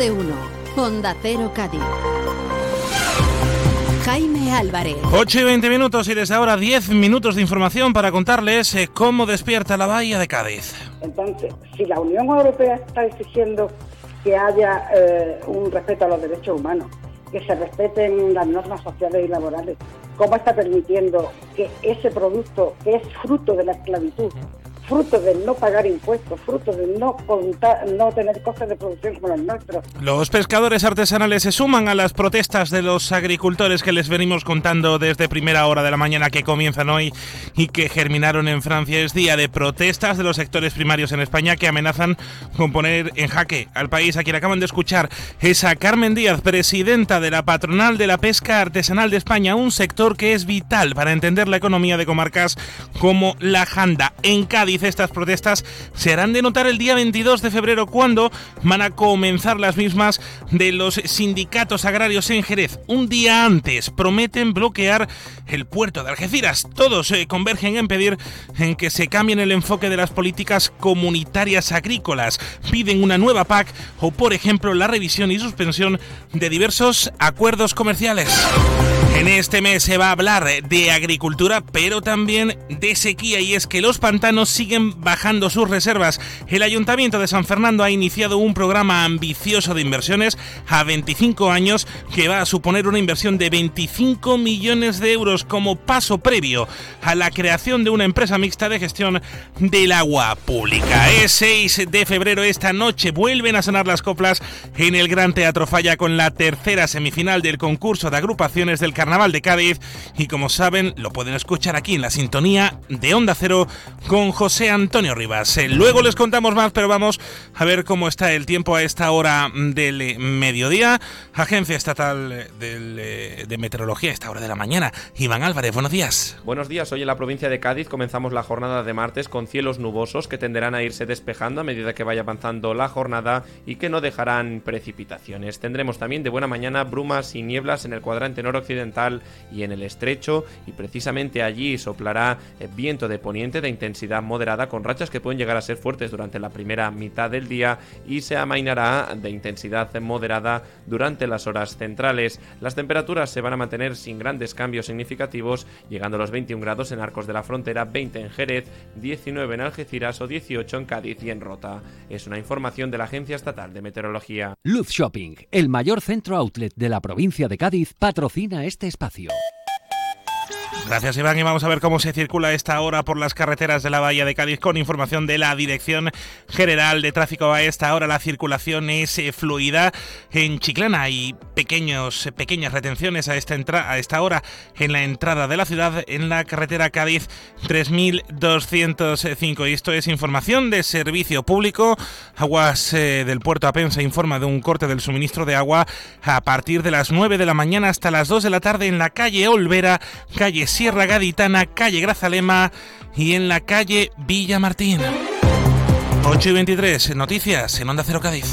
De 1. Honda Cero Cádiz. Jaime Álvarez. 8 y 20 minutos y desde ahora 10 minutos de información para contarles eh, cómo despierta la bahía de Cádiz. Entonces, si la Unión Europea está exigiendo que haya eh, un respeto a los derechos humanos, que se respeten las normas sociales y laborales, ¿cómo está permitiendo que ese producto, que es fruto de la esclavitud, fruto de no pagar impuestos, fruto de no contar, no tener costes de producción como los nuestros. Los pescadores artesanales se suman a las protestas de los agricultores que les venimos contando desde primera hora de la mañana que comienzan hoy y que germinaron en Francia. Es día de protestas de los sectores primarios en España que amenazan con poner en jaque al país. A quien acaban de escuchar es a Carmen Díaz, presidenta de la patronal de la pesca artesanal de España, un sector que es vital para entender la economía de comarcas como la Janda. En Cádiz estas protestas se harán de notar el día 22 de febrero cuando van a comenzar las mismas de los sindicatos agrarios en Jerez. Un día antes prometen bloquear el puerto de Algeciras. Todos eh, convergen en pedir que se cambien el enfoque de las políticas comunitarias agrícolas. Piden una nueva PAC o, por ejemplo, la revisión y suspensión de diversos acuerdos comerciales. En este mes se va a hablar de agricultura, pero también de sequía, y es que los pantanos siguen bajando sus reservas. El Ayuntamiento de San Fernando ha iniciado un programa ambicioso de inversiones a 25 años que va a suponer una inversión de 25 millones de euros como paso previo a la creación de una empresa mixta de gestión del agua pública. Es 6 de febrero esta noche vuelven a sonar las coplas en el Gran Teatro Falla con la tercera semifinal del concurso de agrupaciones del Carnaval de Cádiz y como saben lo pueden escuchar aquí en la sintonía de Onda Cero con José Antonio Rivas. Eh, luego les contamos más, pero vamos a ver cómo está el tiempo a esta hora del eh, mediodía. Agencia Estatal eh, de Meteorología a esta hora de la mañana. Iván Álvarez, buenos días. Buenos días. Hoy en la provincia de Cádiz comenzamos la jornada de martes con cielos nubosos que tenderán a irse despejando a medida que vaya avanzando la jornada y que no dejarán precipitaciones. Tendremos también de buena mañana brumas y nieblas en el cuadrante noroccidental y en el estrecho y precisamente allí soplará eh, viento de poniente de intensidad moderada con rachas que pueden llegar a ser fuertes durante la primera mitad del día y se amainará de intensidad moderada durante las horas centrales. Las temperaturas se van a mantener sin grandes cambios significativos, llegando a los 21 grados en Arcos de la Frontera, 20 en Jerez, 19 en Algeciras o 18 en Cádiz y en Rota. Es una información de la Agencia Estatal de Meteorología. Luz Shopping, el mayor centro outlet de la provincia de Cádiz, patrocina este espacio. Gracias Iván y vamos a ver cómo se circula esta hora por las carreteras de la Bahía de Cádiz con información de la Dirección General de Tráfico. A esta hora la circulación es eh, fluida en Chiclana y pequeños, pequeñas retenciones a esta, a esta hora en la entrada de la ciudad en la carretera Cádiz 3205. Y esto es información de servicio público. Aguas eh, del puerto Apensa informa de un corte del suministro de agua a partir de las 9 de la mañana hasta las 2 de la tarde en la calle Olvera, calle Sierra Gaditana, calle Grazalema y en la calle Villa Martín. 8 y 23, noticias en Onda Cero Cádiz.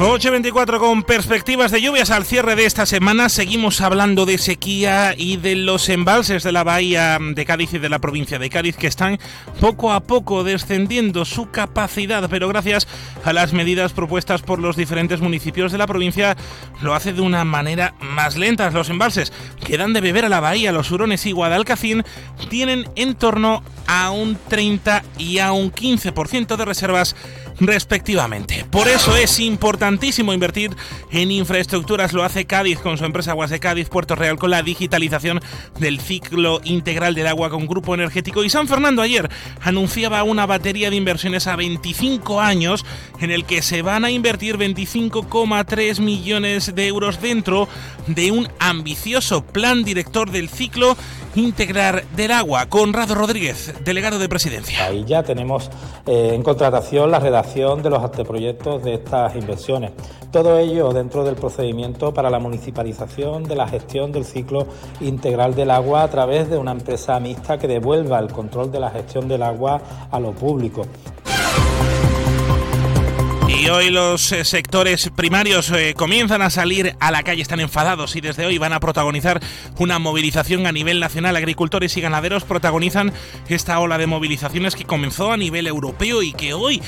8.24 con perspectivas de lluvias al cierre de esta semana. Seguimos hablando de sequía y de los embalses de la bahía de Cádiz y de la provincia de Cádiz que están poco a poco descendiendo su capacidad, pero gracias a las medidas propuestas por los diferentes municipios de la provincia lo hace de una manera más lenta. Los embalses que dan de beber a la bahía, los hurones y Guadalcacín tienen en torno a un 30 y a un 15% de reservas respectivamente. Por eso es importantísimo invertir en infraestructuras. Lo hace Cádiz con su empresa Aguas de Cádiz, Puerto Real, con la digitalización del ciclo integral del agua con grupo energético. Y San Fernando ayer anunciaba una batería de inversiones a 25 años en el que se van a invertir 25,3 millones de euros dentro de un ambicioso plan director del ciclo integral del agua. Conrado Rodríguez, delegado de presidencia. Ahí ya tenemos eh, en contratación la redacción de los anteproyectos de estas inversiones. Todo ello dentro del procedimiento para la municipalización de la gestión del ciclo integral del agua a través de una empresa mixta que devuelva el control de la gestión del agua a lo público. Y hoy los eh, sectores primarios eh, comienzan a salir a la calle, están enfadados y desde hoy van a protagonizar una movilización a nivel nacional. Agricultores y ganaderos protagonizan esta ola de movilizaciones que comenzó a nivel europeo y que hoy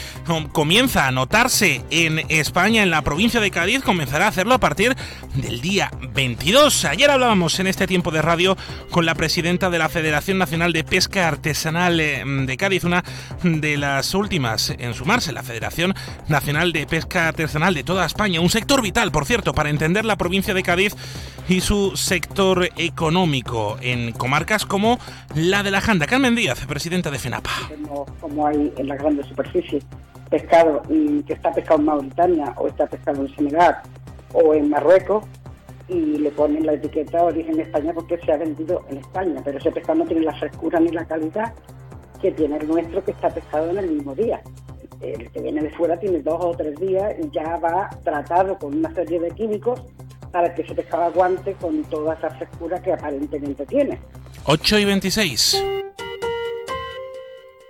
comienza a notarse en España, en la provincia de Cádiz, comenzará a hacerlo a partir del día 22. Ayer hablábamos en este tiempo de radio con la presidenta de la Federación Nacional de Pesca Artesanal eh, de Cádiz, una de las últimas en sumarse, la Federación Nacional de Pesca Artesanal de toda España. Un sector vital, por cierto, para entender la provincia de Cádiz y su sector económico en comarcas como la de la Janda. Carmen Díaz, presidenta de FENAPA. Como hay en la grande superficie pescado que está pescado en Mauritania o está pescado en Senegal o en Marruecos y le ponen la etiqueta origen España porque se ha vendido en España, pero ese pescado no tiene la frescura ni la calidad que tiene el nuestro que está pescado en el mismo día el que viene de fuera tiene dos o tres días y ya va tratado con una serie de químicos para que ese pescado aguante con toda esa frescura que aparentemente tiene. 8 y 26.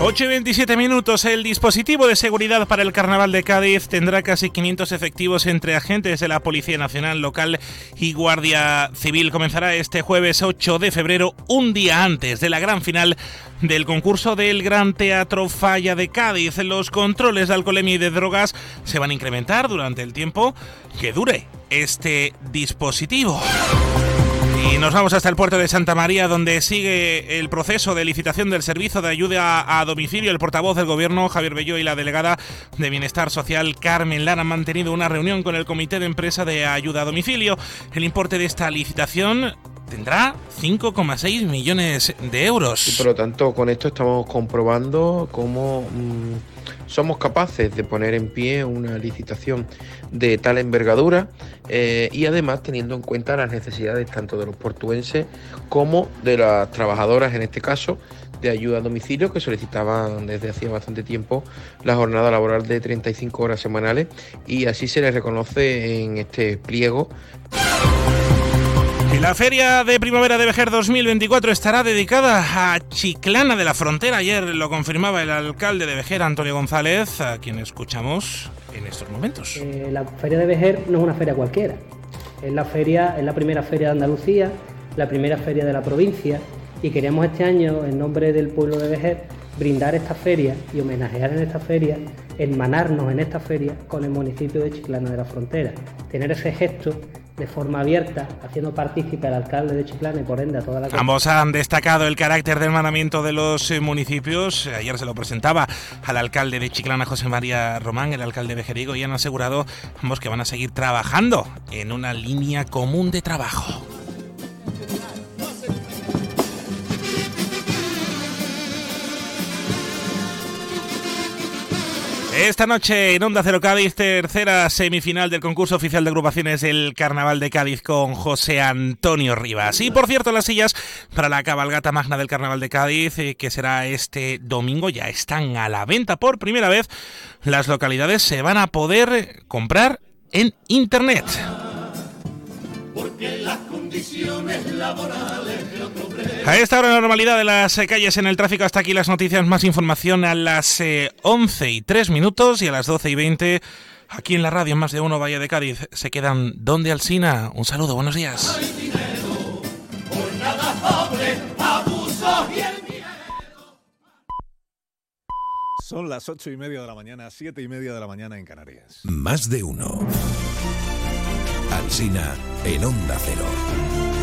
8 y 27 minutos. El dispositivo de seguridad para el Carnaval de Cádiz tendrá casi 500 efectivos entre agentes de la Policía Nacional Local y Guardia Civil. Comenzará este jueves 8 de febrero, un día antes de la gran final del concurso del Gran Teatro Falla de Cádiz. Los controles de alcoholemia y de drogas se van a incrementar durante el tiempo que dure este dispositivo. Y nos vamos hasta el puerto de Santa María, donde sigue el proceso de licitación del servicio de ayuda a domicilio. El portavoz del gobierno, Javier Belló, y la delegada de Bienestar Social, Carmen Lara, han mantenido una reunión con el Comité de Empresa de Ayuda a Domicilio. El importe de esta licitación tendrá 5,6 millones de euros. Y por lo tanto, con esto estamos comprobando cómo mm, somos capaces de poner en pie una licitación de tal envergadura eh, y además teniendo en cuenta las necesidades tanto de los portuenses como de las trabajadoras, en este caso, de ayuda a domicilio que solicitaban desde hacía bastante tiempo la jornada laboral de 35 horas semanales y así se les reconoce en este pliego. La Feria de Primavera de Vejer 2024 estará dedicada a Chiclana de la Frontera. Ayer lo confirmaba el alcalde de Vejer, Antonio González, a quien escuchamos en estos momentos. Eh, la Feria de Vejer no es una feria cualquiera. Es la, feria, es la primera feria de Andalucía, la primera feria de la provincia y queríamos este año, en nombre del pueblo de Vejer, brindar esta feria y homenajear en esta feria, hermanarnos en esta feria con el municipio de Chiclana de la Frontera. Tener ese gesto de forma abierta, haciendo partícipe al alcalde de Chiclana y por ende a toda la... Ambos han destacado el carácter de hermanamiento de los eh, municipios. Ayer se lo presentaba al alcalde de Chiclana, José María Román, el alcalde de Jerigo, y han asegurado ambos que van a seguir trabajando en una línea común de trabajo. Esta noche en Onda Cero Cádiz, tercera semifinal del concurso oficial de agrupaciones del Carnaval de Cádiz con José Antonio Rivas. Y por cierto, las sillas para la cabalgata magna del Carnaval de Cádiz, eh, que será este domingo, ya están a la venta por primera vez. Las localidades se van a poder comprar en Internet. Condiciones laborales a esta hora la normalidad de las eh, calles en el tráfico, hasta aquí las noticias, más información a las 11 eh, y 3 minutos y a las 12 y 20 Aquí en la radio, en más de uno, Valle de Cádiz, se quedan Donde Alsina. Un saludo, buenos días. Son las ocho y media de la mañana, siete y media de la mañana en Canarias. Más de uno. Alsina en Onda Cero.